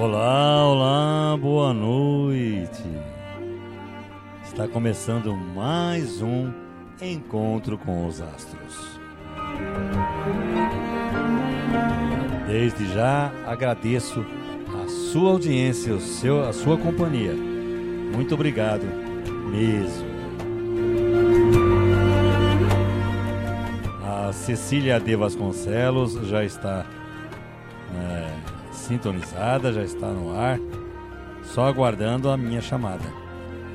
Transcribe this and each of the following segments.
Olá, olá, boa noite. Está começando mais um encontro com os astros. Desde já agradeço a sua audiência, o seu, a sua companhia. Muito obrigado mesmo. Cecília de Vasconcelos já está é, sintonizada, já está no ar, só aguardando a minha chamada.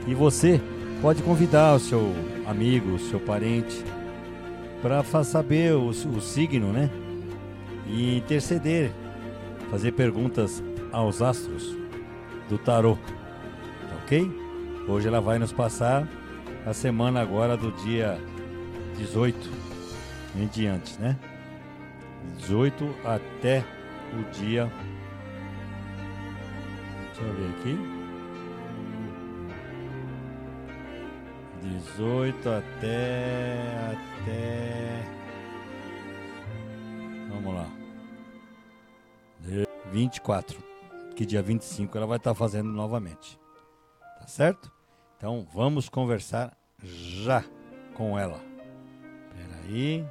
E você pode convidar o seu amigo, o seu parente, para saber o, o signo, né? E interceder, fazer perguntas aos astros do tarô, tá ok? Hoje ela vai nos passar a semana agora do dia 18 em diante, né? 18 até o dia. Deixa eu ver aqui. 18 até. Até. Vamos lá. 24. Que dia 25 ela vai estar fazendo novamente. Tá certo? Então vamos conversar já com ela. Peraí.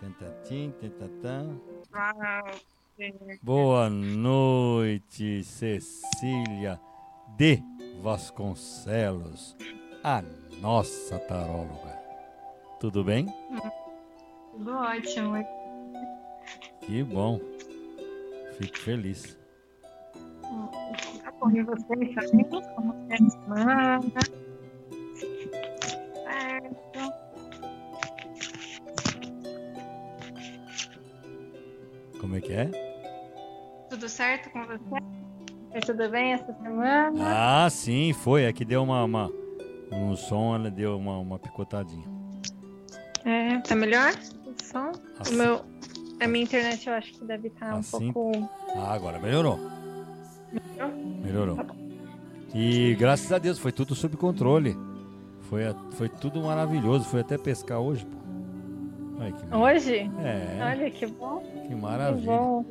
Tentatim, tentatã. Boa noite, Cecília de Vasconcelos, a nossa taróloga. Tudo bem? Tudo ótimo. Que bom. Fico feliz. Tá bom, e vocês também? Como é a semana? Como é que é? Tudo certo com você? Foi tudo bem essa semana? Ah, sim, foi. Aqui deu uma, uma um som, ela deu uma, uma picotadinha. É, tá melhor o som? Assim. O meu, a minha internet eu acho que deve estar um Assim? pouco. Ah, agora melhorou. Melhorou? Melhorou. Tá. E graças a Deus foi tudo sob controle. Foi, foi tudo maravilhoso. Fui até pescar hoje, pô. Maravilha. Hoje? É, Olha que bom, que que maravilha. bom.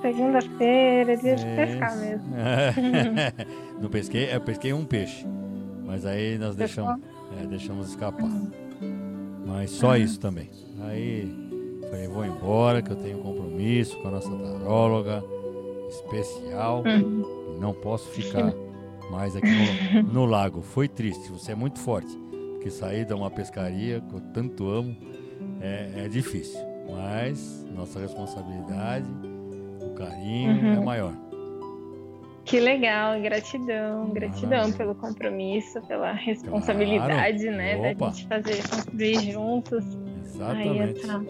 Segunda-feira, dia de É pescar mesmo. Não pesquei, eu pesquei um peixe. Mas aí nós deixamos, é, deixamos escapar. Mas só Ah. isso também. Aí falei, vou embora que eu tenho compromisso com a nossa taróloga especial. Uhum. E não posso ficar mais aqui no, no lago. Foi triste, você é muito forte. Porque sair de uma pescaria que eu tanto amo é, é difícil. Mas nossa responsabilidade, o carinho é Uhum. maior. Que legal, gratidão, gratidão Maravilha. pelo compromisso, pela responsabilidade, né, Opa. da gente fazer construir juntos. Exatamente. essa,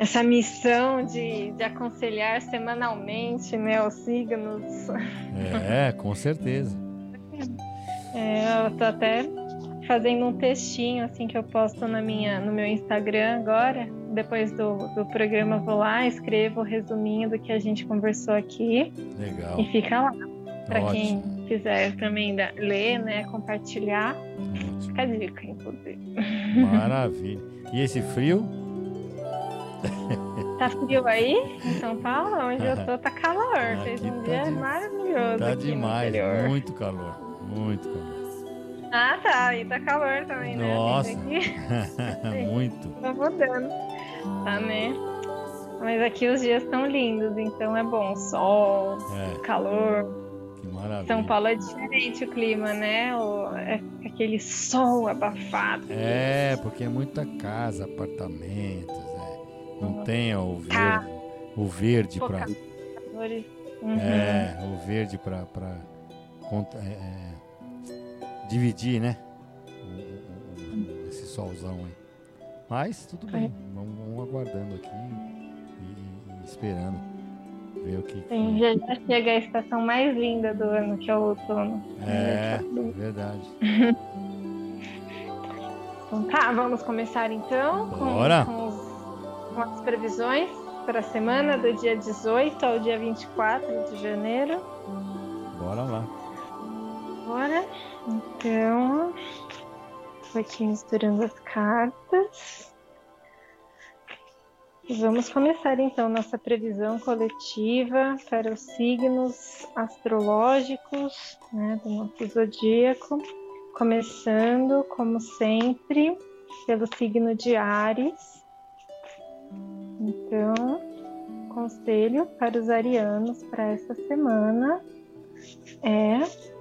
essa missão de, de aconselhar semanalmente, né, os signos. É, com certeza. É, eu tô até fazendo um textinho assim que eu posto na minha, no meu Instagram agora. Depois do, do programa vou lá, escrevo o resuminho do que a gente conversou aqui Legal. e fica lá. Para quem quiser também da- ler, né, compartilhar, ótimo. fica a dica, inclusive. Maravilha. E esse frio? Tá frio aí em São Paulo? Onde eu tô tá calor. Aqui Fez um tá dia de- maravilhoso. Tá demais. Muito calor. Muito calor. Ah, tá. Aí tá calor também, né? Nossa. Muito. tá mudando. Tá, né? Mas aqui os dias estão lindos, então é bom. Sol, É, calor. que maravilha. São Paulo é diferente o clima, né? O, é aquele sol abafado. É, porque é muita casa, apartamentos. é. Não tem ó, o Tá. verde. O verde para Flores. Uhum. É, o verde para para dividir, né? Esse solzão aí. Mas tudo bem, vamos, vamos aguardando aqui e, e- esperando ver o que. Sim, já, já chega a estação mais linda do ano, que é o outono. É, tudo. verdade. Então tá, vamos começar então com, Bora. com os- com as previsões para a semana do dia 18 ao dia 24 de janeiro. Bora lá. Bora. Então, tô aqui misturando as cartas. Vamos começar então nossa previsão coletiva para os signos astrológicos né, do nosso zodíaco, começando, como sempre, pelo signo de Ares. Então, conselho para os arianos para essa semana é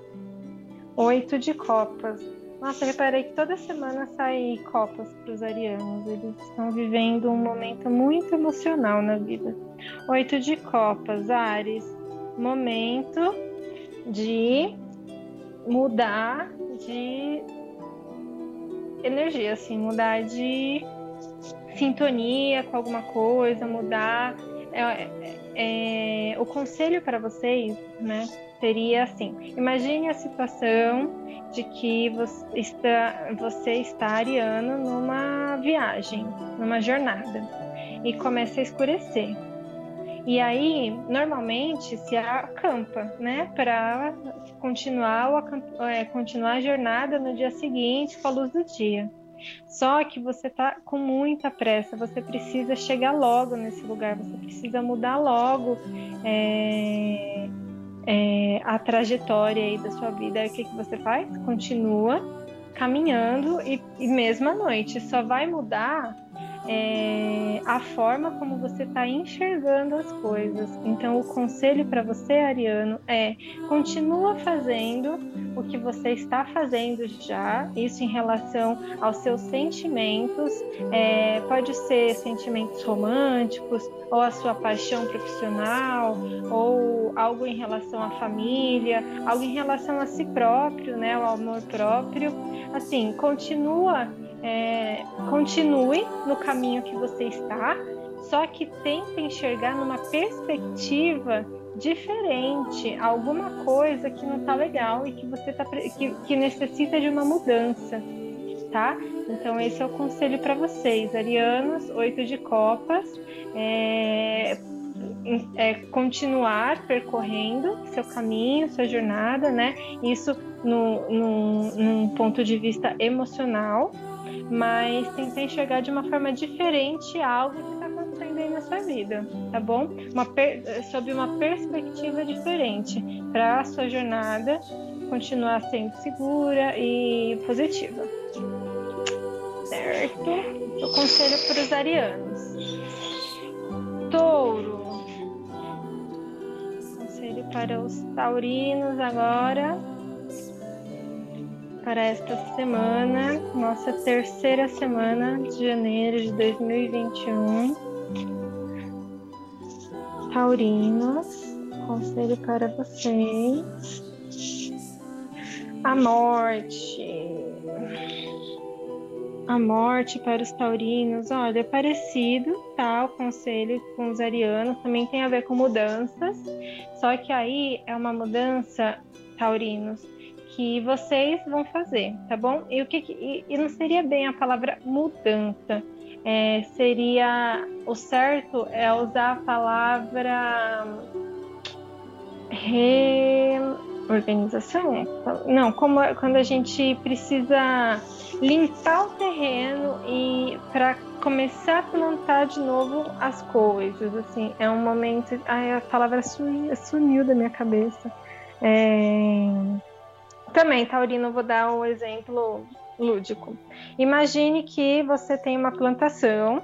oito de copas. Nossa, reparei que toda semana sai copas para os arianos. Eles estão vivendo um momento muito emocional na vida. Oito de copas, Ares. Momento de mudar de energia, assim, mudar de sintonia com alguma coisa, mudar. É, é, é, o conselho para vocês, né, seria assim: imagine a situação de que você está, você está ariano numa viagem, numa jornada, e começa a escurecer. E aí, normalmente, se acampa, né, para continuar, é, continuar a jornada no dia seguinte com a luz do dia. Só que você está com muita pressa, você precisa chegar logo nesse lugar, você precisa mudar logo é, é, a trajetória aí da sua vida, o que, que você faz? Continua caminhando e, e mesmo à noite. Só vai mudar é, a forma como você está enxergando as coisas. Então, o conselho para você, Ariano, é continua fazendo o que você está fazendo já, isso em relação aos seus sentimentos, é, pode ser sentimentos românticos, ou a sua paixão profissional, ou algo em relação à família, algo em relação a si próprio, né, o amor próprio. Assim, continua é, continue no caminho que você está, só que tente enxergar numa perspectiva diferente, alguma coisa que não está legal e que você tá, que, que necessita de uma mudança, tá? Então esse é o conselho para vocês, arianos, oito de copas, é, é, continuar percorrendo seu caminho, sua jornada, né? Isso no, no, num ponto de vista emocional, mas tentar enxergar de uma forma diferente algo que está acontecendo aí na sua vida, tá bom? Uma sob uma perspectiva diferente para a sua jornada continuar sendo segura e positiva. Certo? O conselho para os arianos. Touro. Conselho para os taurinos agora para esta semana, nossa terceira semana de janeiro de 2021. Taurinos, conselho para vocês. A morte. A morte para os taurinos, olha, é parecido, tá? O conselho com os arianos também tem a ver com mudanças, só que aí é uma mudança, taurinos, que vocês vão fazer, tá bom? E o que, e, e não seria bem a palavra mudança, é, seria o certo é usar a palavra reorganização? Não, como é, quando a gente precisa limpar o terreno e para começar a plantar de novo as coisas, assim, é um momento. Ai, a palavra sumiu, sumiu da minha cabeça. É também, Taurino, vou dar um exemplo lúdico. Imagine que você tem uma plantação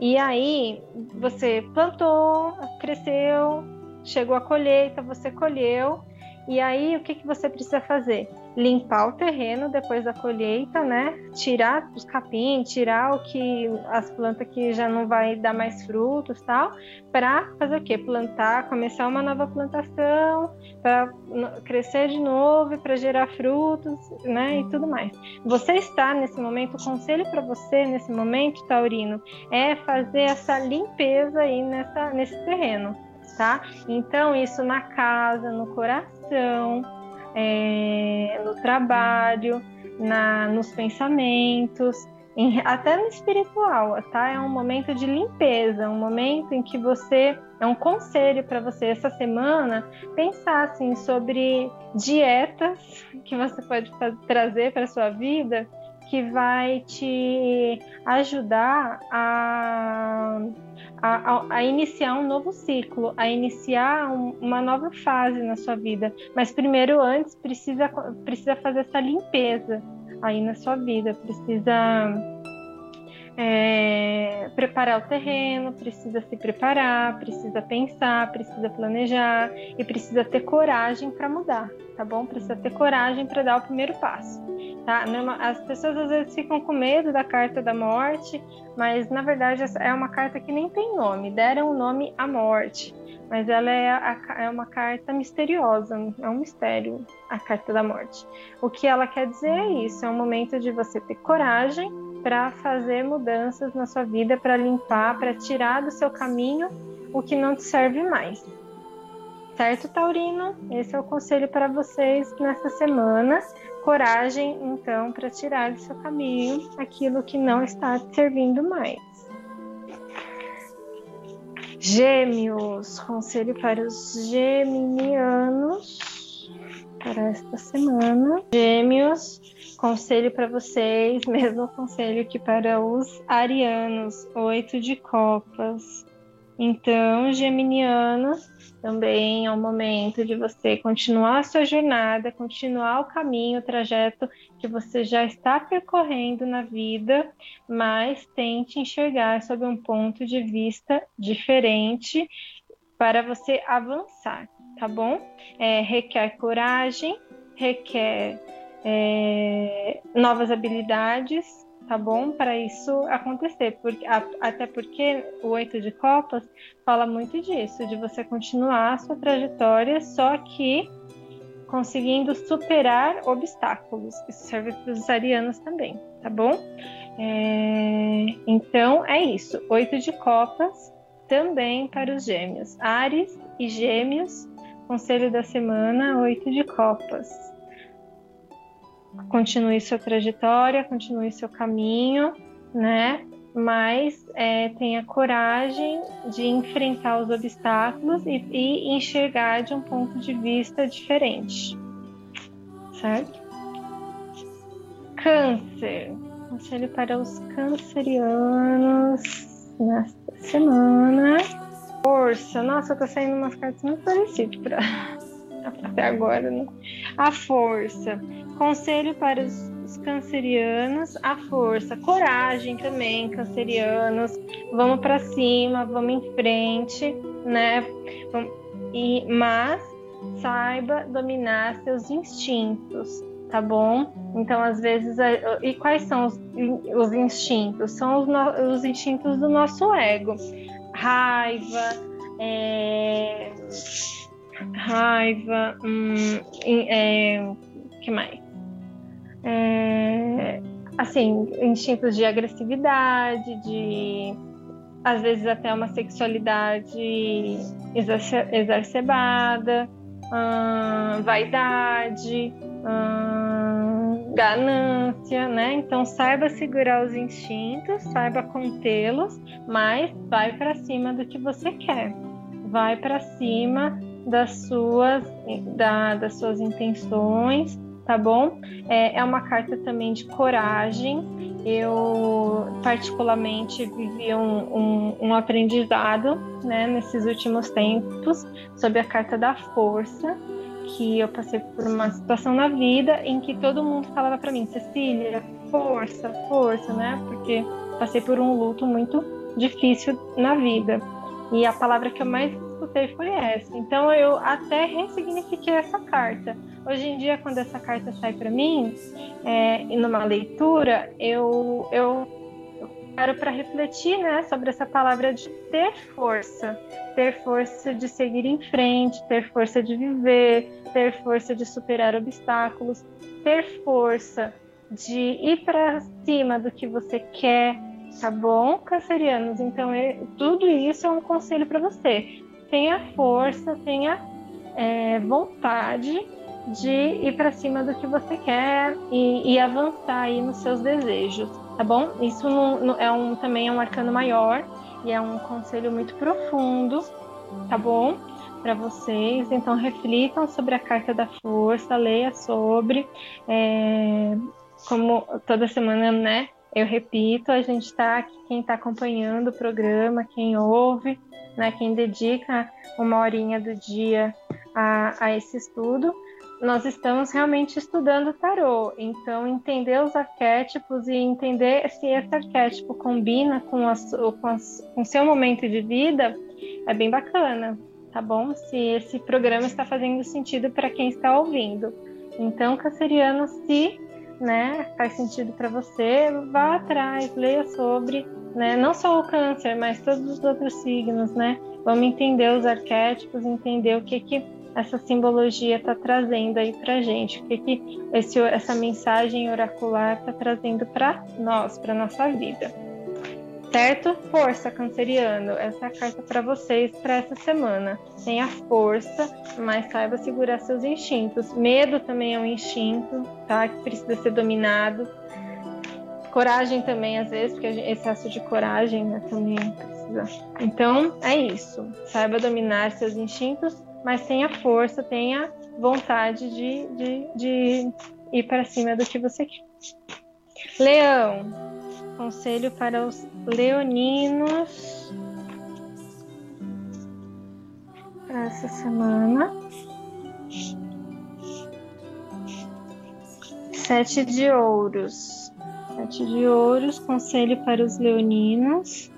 e aí você plantou, cresceu, chegou a colheita, você colheu, e aí o que, que você precisa fazer? Limpar o terreno depois da colheita, né? Tirar os capim, tirar o que as plantas que já não vai dar mais frutos, tal, para fazer o quê? Plantar, começar uma nova plantação, para crescer de novo, para gerar frutos, né? E tudo mais. Você está nesse momento, o conselho para você nesse momento, Taurino, é fazer essa limpeza aí nessa nesse terreno, tá? Então isso na casa, no coração, é, no trabalho, na, nos pensamentos, em, até no espiritual, tá? É um momento de limpeza, um momento em que você é um conselho para você essa semana pensar assim sobre dietas que você pode trazer para sua vida que vai te ajudar a, a, a iniciar um novo ciclo, a iniciar um, uma nova fase na sua vida. Mas primeiro, antes, precisa, precisa fazer essa limpeza aí na sua vida, precisa é, preparar o terreno, precisa se preparar, precisa pensar, precisa planejar e precisa ter coragem para mudar, tá bom? Precisa ter coragem para dar o primeiro passo, tá? As pessoas às vezes ficam com medo da carta da morte, mas na verdade é uma carta que nem tem nome, deram o nome à morte mas ela é, a, é, uma carta misteriosa, é um mistério a carta da morte. O que ela quer dizer é isso: é um momento de você ter coragem para fazer mudanças na sua vida, para limpar, para tirar do seu caminho o que não te serve mais. Certo, Taurino? Esse é o conselho para vocês nessa semana. Coragem, então, para tirar do seu caminho aquilo que não está te servindo mais. Gêmeos, conselho para os geminianos para esta semana. Gêmeos, conselho para vocês, mesmo conselho que para os arianos, oito de copas. Então, geminianos, também é o momento de você continuar a sua jornada, continuar o caminho, o trajeto que você já está percorrendo na vida, mas tente enxergar sob um ponto de vista diferente para você avançar, tá bom? É, requer coragem, requer é, novas habilidades, tá bom? Para isso acontecer, porque, até porque o oito de copas fala muito disso, de você continuar a sua trajetória, só que conseguindo superar obstáculos. Isso serve para os arianos também, tá bom? É, então é isso. Oito de copas também para os gêmeos. Ares e gêmeos, conselho da semana, oito de copas continue sua trajetória, continue seu caminho, né? Mas é, tenha coragem de enfrentar os obstáculos e, e enxergar de um ponto de vista diferente, certo? Câncer, conselho para os cancerianos nesta semana. Força, nossa, tá saindo umas cartas muito parecidas para até agora, né? A força. Conselho para os cancerianos, a força, coragem também, cancerianos. Vamos para cima, vamos em frente, né? E mas saiba dominar seus instintos, tá bom? Então, às vezes, e quais são os, os instintos? São os, os instintos do nosso ego. Raiva, é raiva, hum, é, que mais? É, assim, instintos de agressividade, de às vezes até uma sexualidade exacerbada, hum, vaidade, hum, ganância, né? Então saiba segurar os instintos, saiba contê-los, mas vai para cima do que você quer. Vai para cima das suas, da, das suas intenções, tá bom? É, é uma carta também de coragem. Eu, particularmente, vivi um, um, um aprendizado né, nesses últimos tempos sobre a carta da força, que eu passei por uma situação na vida em que todo mundo falava para mim, Cecília, força, força, né? Porque passei por um luto muito difícil na vida. E a palavra que eu mais escutei foi essa. Então eu até ressignifiquei essa carta. Hoje em dia, quando essa carta sai para mim, é, numa leitura, eu, eu, paro para refletir né, sobre essa palavra de ter força. Ter força de seguir em frente, ter força de viver, ter força de superar obstáculos, ter força de ir para cima do que você quer, tá bom, cancerianos? Então, é, tudo isso é um conselho para você tenha força, tenha é, vontade de ir para cima do que você quer e, e, avançar aí nos seus desejos, tá bom? Isso não, não, é um, também é um arcano maior e é um conselho muito profundo, tá bom? Para vocês, então reflitam sobre a carta da força, leia sobre, é, como toda semana, né? Eu repito, a gente está aqui, quem está acompanhando o programa, quem ouve, né, quem dedica uma horinha do dia a, a esse estudo, nós estamos realmente estudando tarô. Então, entender os arquétipos e entender se esse arquétipo combina com, a, com, o seu momento de vida é bem bacana, tá bom? Se esse programa está fazendo sentido para quem está ouvindo. Então, canceriano, se né, faz sentido para você, vá atrás, leia sobre, né, não só o câncer, mas todos os outros signos, né? Vamos entender os arquétipos, entender o que que essa simbologia está trazendo aí para gente, o que que esse, essa mensagem oracular está trazendo para nós, para nossa vida. Certo? Força, canceriano. Essa é a carta para vocês para essa semana. Tenha força, mas saiba segurar seus instintos. Medo também é um instinto, tá? Que precisa ser dominado. Coragem também, às vezes, porque excesso de coragem né, também precisa. Então, é isso. Saiba dominar seus instintos, mas tenha força, tenha vontade de, de, de ir para cima do que você quer. Leão, Conselho para os leoninos para essa semana. Sete de ouros. Sete de ouros, conselho para os leoninos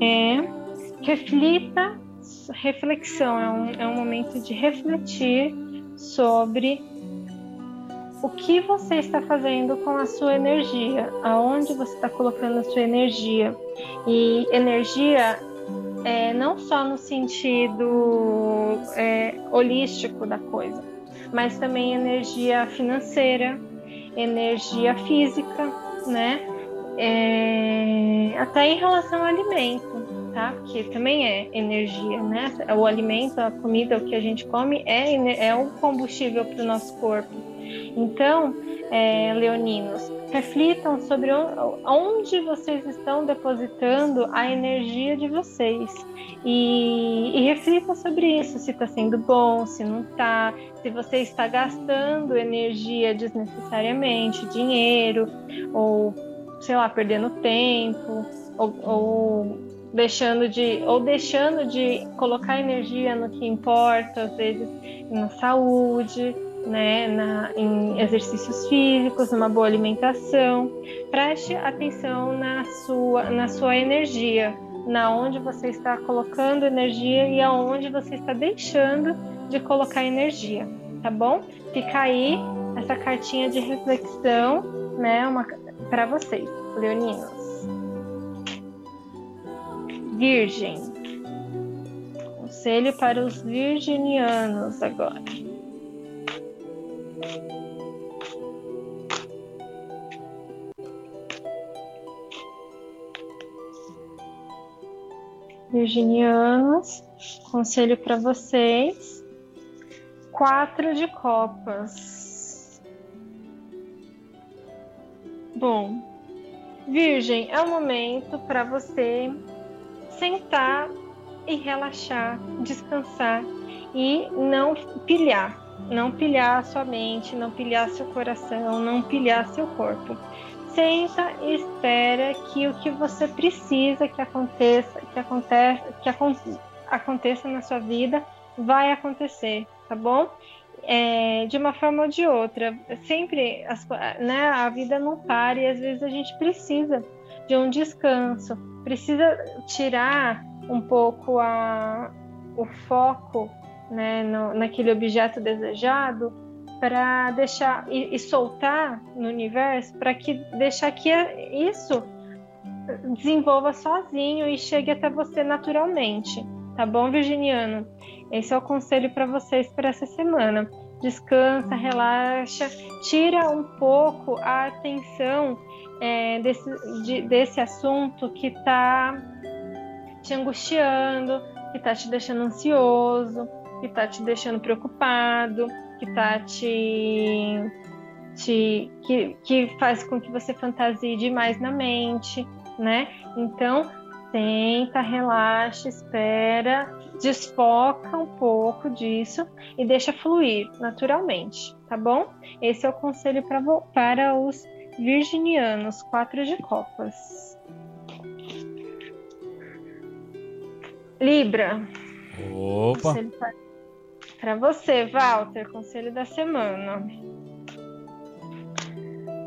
é reflita, reflexão, é um, é um momento de refletir sobre o que você está fazendo com a sua energia, aonde você está colocando a sua energia. E energia é, não só no sentido é, holístico da coisa, mas também energia financeira, energia física, né? É, até em relação ao alimento, tá? Porque também é energia, né? O alimento, a comida, o que a gente come é, é um combustível para o nosso corpo. Então, é, leoninos, reflitam sobre onde vocês estão depositando a energia de vocês. E, e reflitam sobre isso, se está sendo bom, se não está, se você está gastando energia desnecessariamente, dinheiro, ou sei lá, perdendo tempo, ou, ou deixando de ou deixando de colocar energia no que importa, às vezes na saúde né, na, em exercícios físicos, numa boa alimentação. Preste atenção na sua, na sua energia, na onde você está colocando energia e aonde você está deixando de colocar energia, tá bom? Fica aí essa cartinha de reflexão, né, para vocês, leoninos. Virgem. Conselho para os virginianos agora. Virginianos, conselho para vocês. Quatro de copas. Bom, Virgem, é o momento para você sentar e relaxar, descansar e não pilhar não pilhar sua mente, não pilhar seu coração, não pilhar seu corpo. Senta e espera que o que você precisa que aconteça, que aconteça, que aconteça na sua vida, vai acontecer, tá bom? É, de uma forma ou de outra. Sempre as, né, a vida não para e às vezes a gente precisa de um descanso, precisa tirar um pouco a, o foco né, no, naquele objeto desejado para deixar e, e, soltar no universo para que deixar que isso desenvolva sozinho e chegue até você naturalmente, tá bom, Virginiano? Esse é o conselho para vocês para essa semana. Descansa, relaxa, tira um pouco a atenção é, desse, de, desse assunto que está te angustiando, que está te deixando ansioso, que está te deixando preocupado, que está te, te que, que faz com que você fantasie demais na mente, né? Então, senta, relaxa, espera, desfoca um pouco disso e deixa fluir naturalmente, tá bom? Esse é o conselho pra, para os virginianos, quatro de copas. Libra. Opa. Para você, Walter, conselho da semana.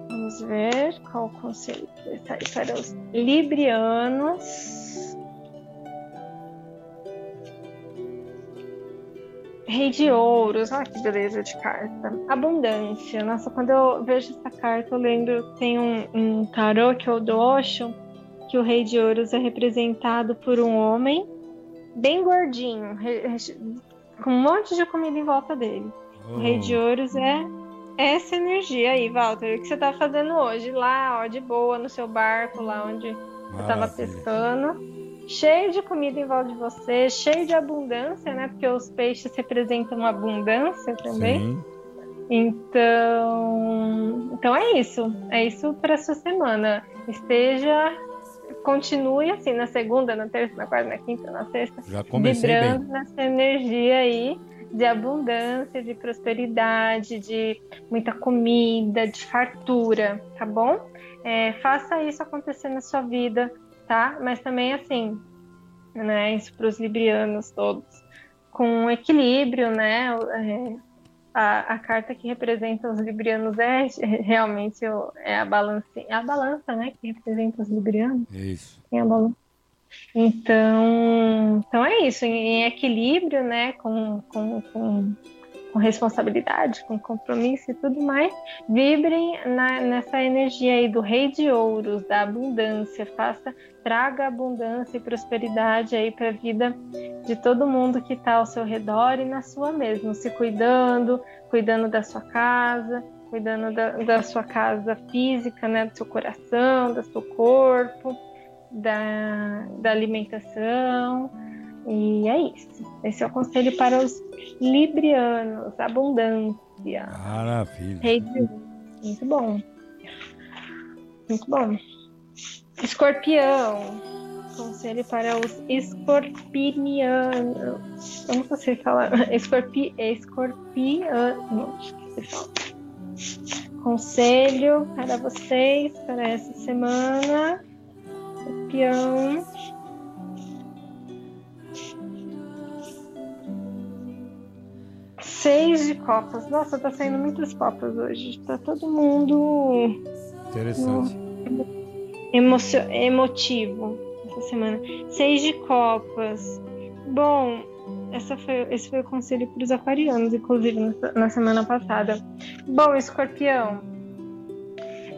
Vamos ver qual conselho vai sair para os librianos. Rei de ouros, olha que beleza de carta. Abundância. Nossa, quando eu vejo essa carta, eu lembro, tem um, um tarô que é o do que o Rei de Ouros é representado por um homem bem gordinho, com um monte de comida em volta dele. Oh. O Rei de oh. Ouros é essa energia aí, Walter. O que você tá fazendo hoje? Lá, ó, de boa, no seu barco, lá onde Maravilha. eu tava pescando cheio de comida em volta de você, cheio de abundância, né? Porque os peixes representam abundância também. Sim. Então, então é isso. É isso para sua semana. Esteja, continue assim na segunda, na terça, na quarta, na quinta, na sexta, Já comecei vibrando bem. nessa energia aí de abundância, de prosperidade, de muita comida, de fartura, tá bom? É, faça isso acontecer na sua vida tá? Mas também assim, né? Isso para os librianos todos, com equilíbrio, né? É, a, a, carta que representa os librianos é realmente é a balança, é a balança, né? Que representa os librianos. Isso. É a balança. Então, então é isso, em, em equilíbrio, né? Com, com, com com responsabilidade, com compromisso e tudo mais, vibrem na, nessa energia aí do rei de ouros, da abundância, faça, traga abundância e prosperidade aí para a vida de todo mundo que está ao seu redor e na sua mesmo, se cuidando, cuidando da sua casa, cuidando da, da sua casa física, né, do seu coração, do seu corpo, da, da alimentação, e é isso. Esse é o conselho para os librianos. Abundância. Maravilha. Rei de... Muito bom. Muito bom. Escorpião. Conselho para os escorpinianos. Não consigo falar. Escorpi... Escorpiano. Conselho para vocês para essa semana. Escorpião. Seis de copas. Nossa, tá saindo muitas copas hoje. Tá todo mundo. Interessante. Emocio... Emotivo essa semana. Seis de copas. Bom, essa foi, esse foi o conselho para os aquarianos, inclusive, na semana passada. Bom, escorpião.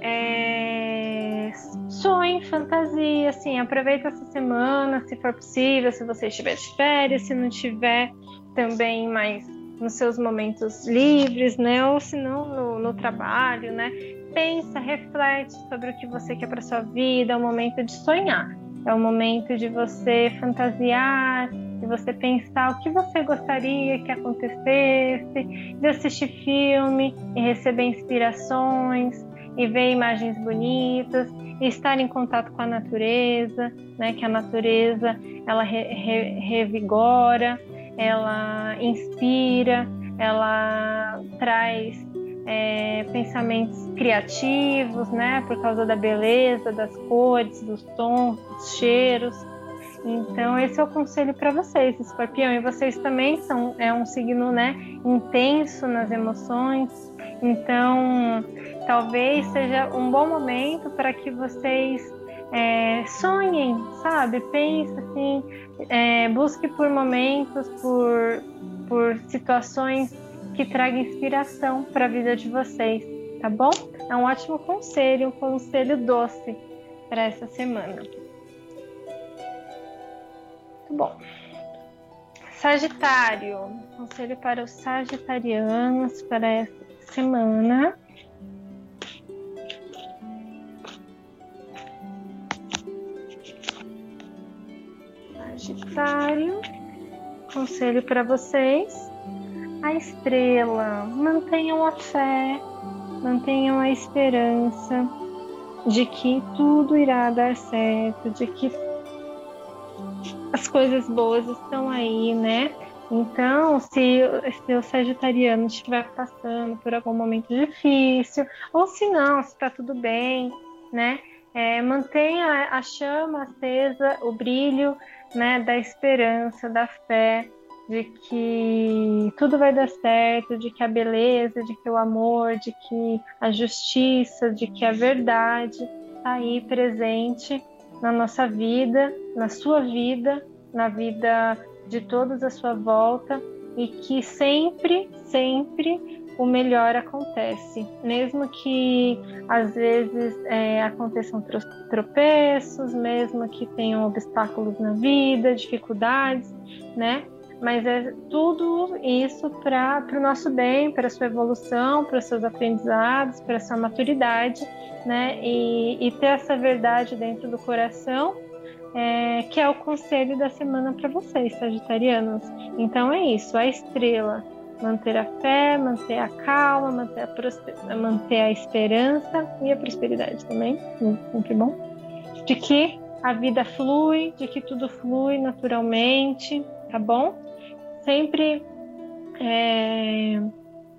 É... Sonhe, fantasia, assim, aproveita essa semana, se for possível, se você estiver de férias, se não tiver também mais nos seus momentos livres, né? Ou se não no, no trabalho, né? Pensa, reflete sobre o que você quer para sua vida. É o momento de sonhar. É o momento de você fantasiar, de você pensar o que você gostaria que acontecesse, de assistir filme e receber inspirações e ver imagens bonitas, e estar em contato com a natureza, né? Que a natureza ela re, re, revigora, ela inspira, ela traz é, pensamentos criativos, né? Por causa da beleza, das cores, dos tons, dos cheiros. Então esse é o conselho para vocês, Escorpião. E vocês também são é um signo, né? Intenso nas emoções. Então talvez seja um bom momento para que vocês é, sonhem, sabe? Pense assim, é, busque por momentos, por, por situações que tragam inspiração para a vida de vocês, tá bom? É um ótimo conselho, um conselho doce para essa semana. Muito bom. Sagitário, conselho para os sagitarianos para essa semana. Sagitário, conselho para vocês: a estrela, mantenham a fé, mantenham a esperança de que tudo irá dar certo, de que as coisas boas estão aí, né? Então, se, se o sagitariano estiver passando por algum momento difícil, ou se não, se está tudo bem, né? É, mantenha a chama acesa, o brilho né, da esperança, da fé, de que tudo vai dar certo, de que a beleza, de que o amor, de que a justiça, de que a verdade está aí presente na nossa vida, na sua vida, na vida de todos à sua volta e que sempre, sempre o melhor acontece, mesmo que às vezes é, aconteçam tropeços, mesmo que tenham obstáculos na vida, dificuldades, né? Mas é tudo isso para o nosso bem, para sua evolução, para seus aprendizados, para sua maturidade, né? E, e ter essa verdade dentro do coração é, que é o conselho da semana para vocês, sagitarianos. Então é isso, a estrela, manter a fé, manter a calma, manter a, manter a esperança e a prosperidade também, sempre bom. De que a vida flui, de que tudo flui naturalmente, tá bom? Sempre é,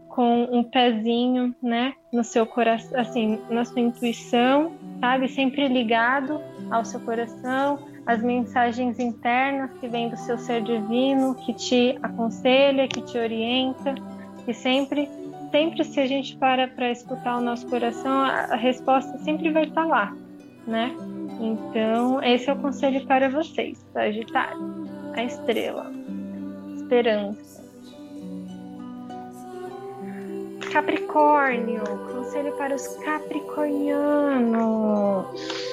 com um pezinho, né, no seu coração, assim, na sua intuição, sabe? Sempre ligado ao seu coração, as mensagens internas que vêm do seu ser divino, que te aconselha, que te orienta, e sempre, sempre se a gente para para escutar o nosso coração, a, resposta sempre vai estar lá, né? Então, esse é o conselho para vocês, Sagitário, a estrela, esperança. Capricórnio, conselho para os capricornianos.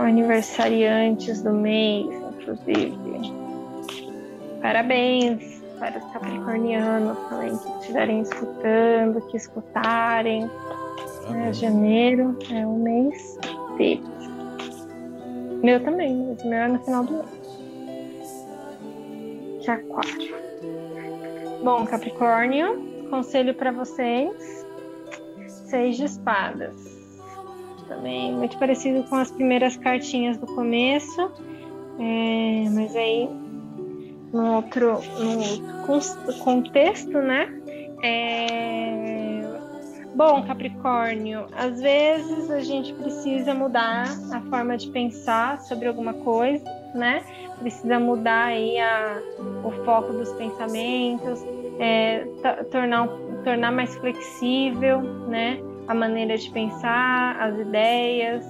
Aniversariantes do mês, inclusive. Parabéns para os capricornianos também que estiverem escutando, que escutarem. É, janeiro é o mês deles. Meu também, mas meu é no final do mês. É aquário. Bom, Capricórnio, conselho para vocês: seis de espadas também, muito parecido com as primeiras cartinhas do começo, é, mas aí num outro, num outro contexto, né? É... Bom, Capricórnio, às vezes a gente precisa mudar a forma de pensar sobre alguma coisa, né? Precisa mudar aí a, o foco dos pensamentos, é, tornar, tornar mais flexível, né? A maneira de pensar, as ideias,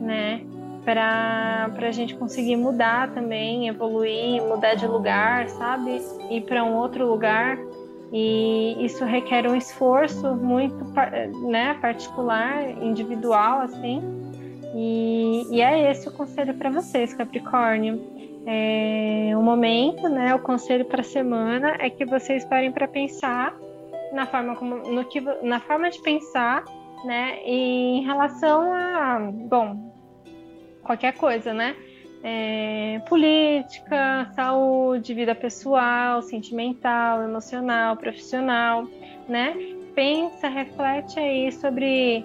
né? Para a gente conseguir mudar também, evoluir, mudar de lugar, sabe? Ir para um outro lugar. E isso requer um esforço muito né, particular, individual, assim. E, e é esse o conselho para vocês, Capricórnio. É, o momento, né, o conselho para a semana é que vocês parem para pensar na forma como no que na forma de pensar, né? Em relação a, bom, qualquer coisa, né? É, política, saúde, vida pessoal, sentimental, emocional, profissional, né? Pensa, reflete aí sobre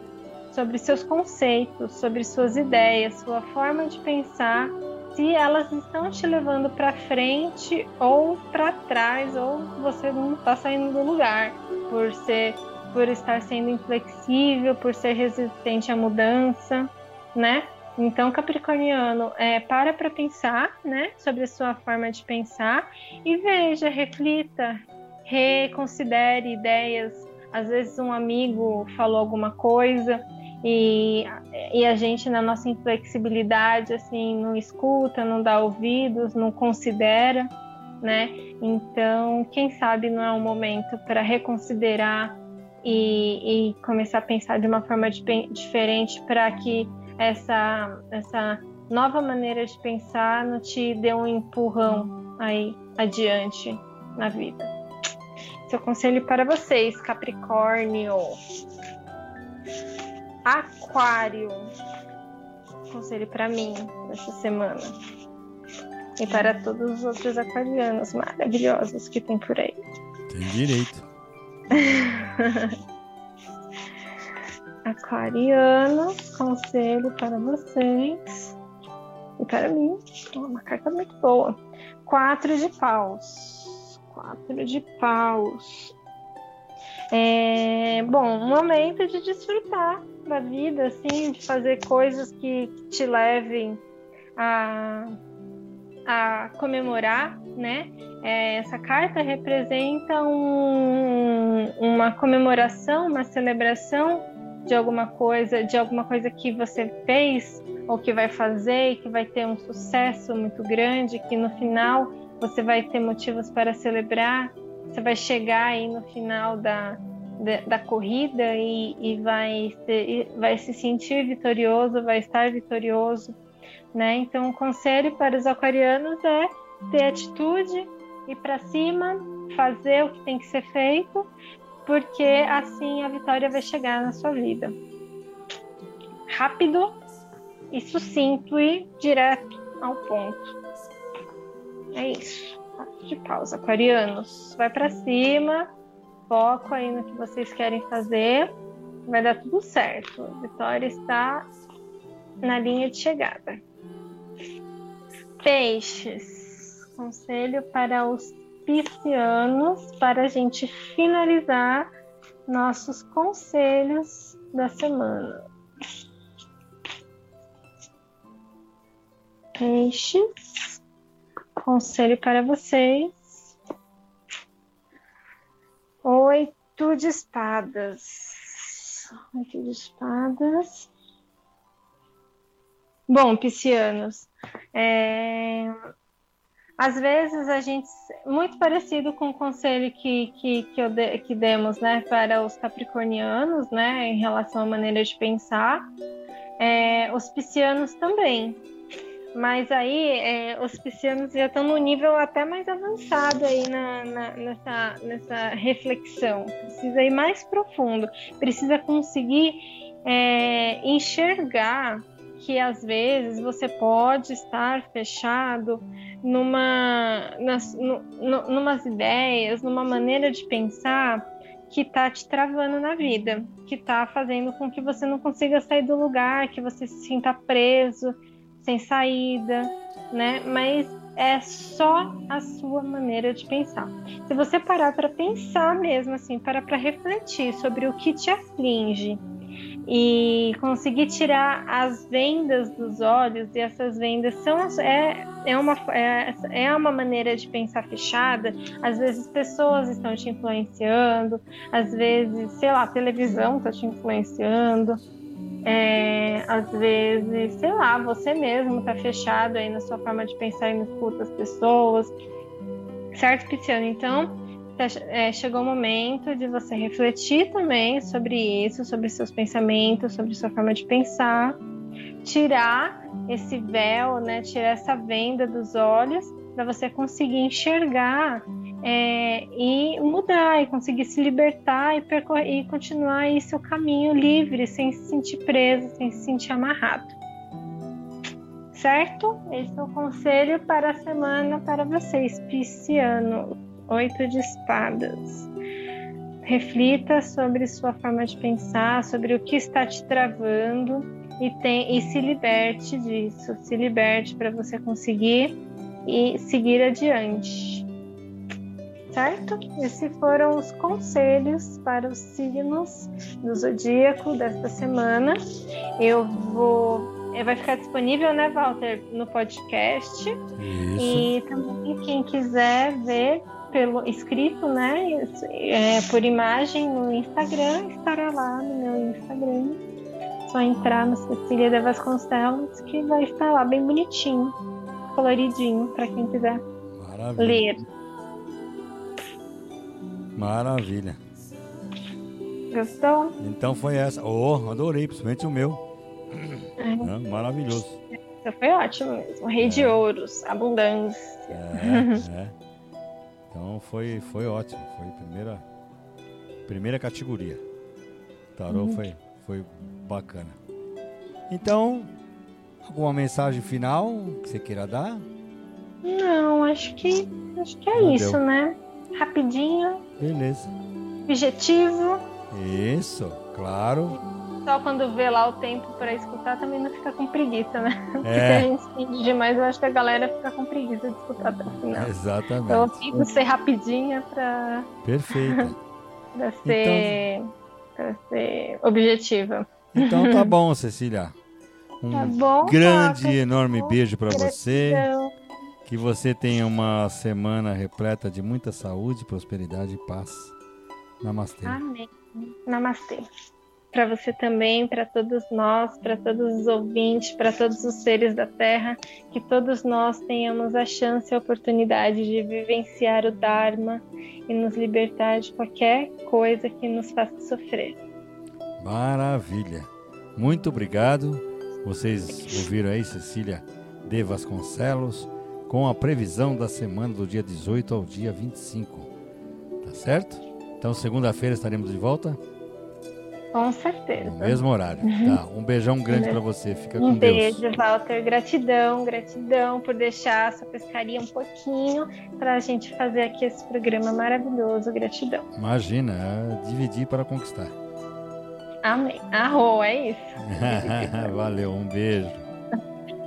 sobre seus conceitos, sobre suas ideias, sua forma de pensar se elas estão te levando para frente ou para trás, ou você não está saindo do lugar por ser, por estar sendo inflexível, por ser resistente à mudança, né? Então, Capricorniano, é, para para pensar, né, sobre a sua forma de pensar e veja, reflita, reconsidere ideias. Às vezes um amigo falou alguma coisa e, e a gente, na nossa inflexibilidade, assim, não escuta, não dá ouvidos, não considera, né? Então, quem sabe não é um momento para reconsiderar e, e, começar a pensar de uma forma de, diferente para que essa, essa nova maneira de pensar não te dê um empurrão aí adiante na vida. Seu conselho para vocês, Capricórnio. Aquário. Conselho para mim essa semana. E para todos os outros aquarianos maravilhosos que tem por aí. Tem direito. Aquarianos, conselho para vocês. E para mim, uma carta muito boa. Quatro de paus. Quatro de paus. É, bom, um momento de desfrutar da vida, assim, de fazer coisas que te levem a, a comemorar, né? É, essa carta representa um, uma comemoração, uma celebração de alguma coisa, de alguma coisa que você fez ou que vai fazer e que vai ter um sucesso muito grande, que no final você vai ter motivos para celebrar, você vai chegar aí no final da, da, da corrida e, e vai, ser, vai se sentir vitorioso, vai estar vitorioso, né? Então o conselho para os aquarianos é ter atitude, ir para cima, fazer o que tem que ser feito, porque assim a vitória vai chegar na sua vida. Rápido e sucinto e direto ao ponto. É isso. De pausa, aquarianos. Vai para cima, foco aí no que vocês querem fazer. Vai dar tudo certo. A vitória está na linha de chegada. Peixes. Conselho para os piscianos para a gente finalizar nossos conselhos da semana. Peixes, conselho para vocês. Oito de espadas. Oito de espadas. Bom, piscianos, é... às vezes a gente, muito parecido com o conselho que, que, que, de, que demos né, para os capricornianos, né, em relação à maneira de pensar, é, os piscianos também. Mas aí é, os piscianos já estão no nível até mais avançado aí na, na, nessa, nessa reflexão. Precisa ir mais profundo, precisa conseguir é, enxergar que às vezes você pode estar fechado numa, nas, no, no, numas ideias, numa maneira de pensar que está te travando na vida, que está fazendo com que você não consiga sair do lugar, que você se sinta preso, sem saída, né? Mas é só a sua maneira de pensar. Se você parar para pensar mesmo assim, parar para refletir sobre o que te aflige e conseguir tirar as vendas dos olhos e essas vendas são é, é uma é, é uma maneira de pensar fechada às vezes pessoas estão te influenciando às vezes sei lá televisão está te influenciando é, às vezes, sei lá, você mesmo tá fechado aí na sua forma de pensar e não escuta as pessoas, certo, Pisciano? Então, é, chegou o momento de você refletir também sobre isso, sobre seus pensamentos, sobre sua forma de pensar, tirar esse véu, né, tirar essa venda dos olhos para você conseguir enxergar é, e mudar, e conseguir se libertar e, percorrer, e continuar aí seu caminho livre, sem se sentir preso, sem se sentir amarrado. Certo? Esse é o conselho para a semana para vocês, pisciano. Oito de espadas. Reflita sobre sua forma de pensar, sobre o que está te travando e, tem, e se liberte disso. Se liberte para você conseguir e seguir adiante certo? Esses foram os conselhos para os signos do zodíaco desta semana. Eu vou. Eh, vai ficar disponível, né, Walter, no podcast. Isso. E também quem quiser ver pelo escrito, né, é, por imagem no Instagram, estará lá no meu Instagram. Só entrar no Cecília de Vasconcelos que vai estar lá bem bonitinho, coloridinho, para quem quiser Maravilha. ler. Maravilha. Gostou? Então foi essa. Oh, adorei, principalmente o meu. É. É, maravilhoso. Isso foi ótimo mesmo. Rei de ouros, abundância. É, é. Então foi, foi ótimo. Foi a primeira, primeira categoria. Tarô Uhum. foi, foi bacana. Então, alguma mensagem final que você queira dar? Não, acho que acho que é Já isso, deu. né? Rapidinho, Beleza. objetivo. Isso, claro. Pessoal, quando vê lá o tempo para escutar, também não fica com preguiça, né? Porque É. se a gente estende demais, eu acho que a galera fica com preguiça de escutar até o final. Exatamente. Então eu tento ser rapidinha para Perfeito. pra ser, pra ser objetiva. Então tá bom, Cecília. Um Tá bom? grande, Tá, enorme beijo para você. Que você tenha uma semana repleta de muita saúde, prosperidade e paz. Namastê. Amém. Namastê. Para você também, para todos nós, para todos os ouvintes, para todos os seres da Terra, que todos nós tenhamos a chance e a oportunidade de vivenciar o Dharma e nos libertar de qualquer coisa que nos faça sofrer. Maravilha. Muito obrigado. Vocês ouviram aí Cecília de Vasconcelos com a previsão da semana do dia 18 ao dia 25. Tá certo? Então, segunda-feira estaremos de volta Com certeza. no mesmo horário. Tá. Um beijão grande para você. Fica com Um Deus. beijo, Walter. Gratidão, gratidão por deixar essa pescaria um pouquinho para a gente fazer aqui esse programa maravilhoso. Gratidão. Imagina, é dividir para conquistar. Amém. Arro, é isso. Valeu, um beijo.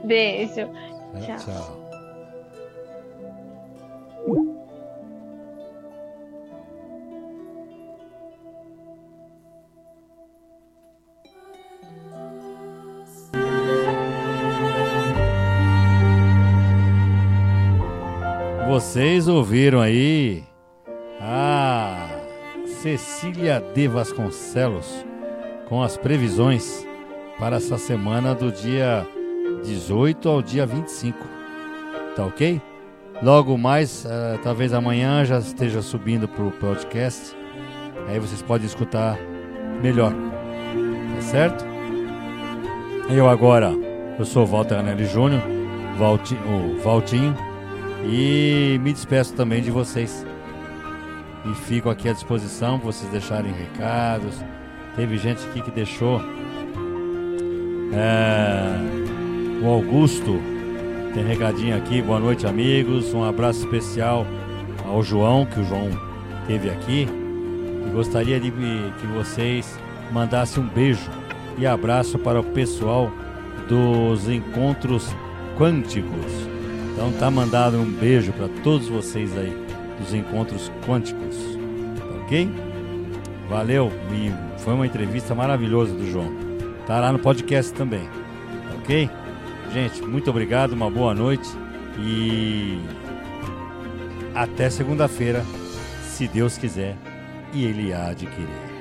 Beijo. Tchau. Tchau. tchau. Vocês ouviram aí a Cecília de Vasconcelos com as previsões para essa semana do dia 18 ao dia 25. Tá ok? Logo mais, eh, talvez amanhã já esteja subindo para o podcast. Aí vocês podem escutar melhor. Tá certo? Eu agora, eu sou o Walter Anelli Júnior, o Valtinho, e me despeço também de vocês. E fico aqui à disposição para vocês deixarem recados. Teve gente aqui que deixou. É, o Augusto tem recadinho aqui. Boa noite, amigos. Um abraço especial ao João, que o João teve aqui. E gostaria de que vocês mandassem um beijo e abraço para o pessoal dos encontros quânticos. Então tá mandado um beijo para todos vocês aí dos encontros quânticos. Tá ok? Valeu, e foi uma entrevista maravilhosa do João. Tá lá no podcast também. Tá ok? Gente, muito obrigado, uma boa noite e até segunda-feira, se Deus quiser e Ele há de querer.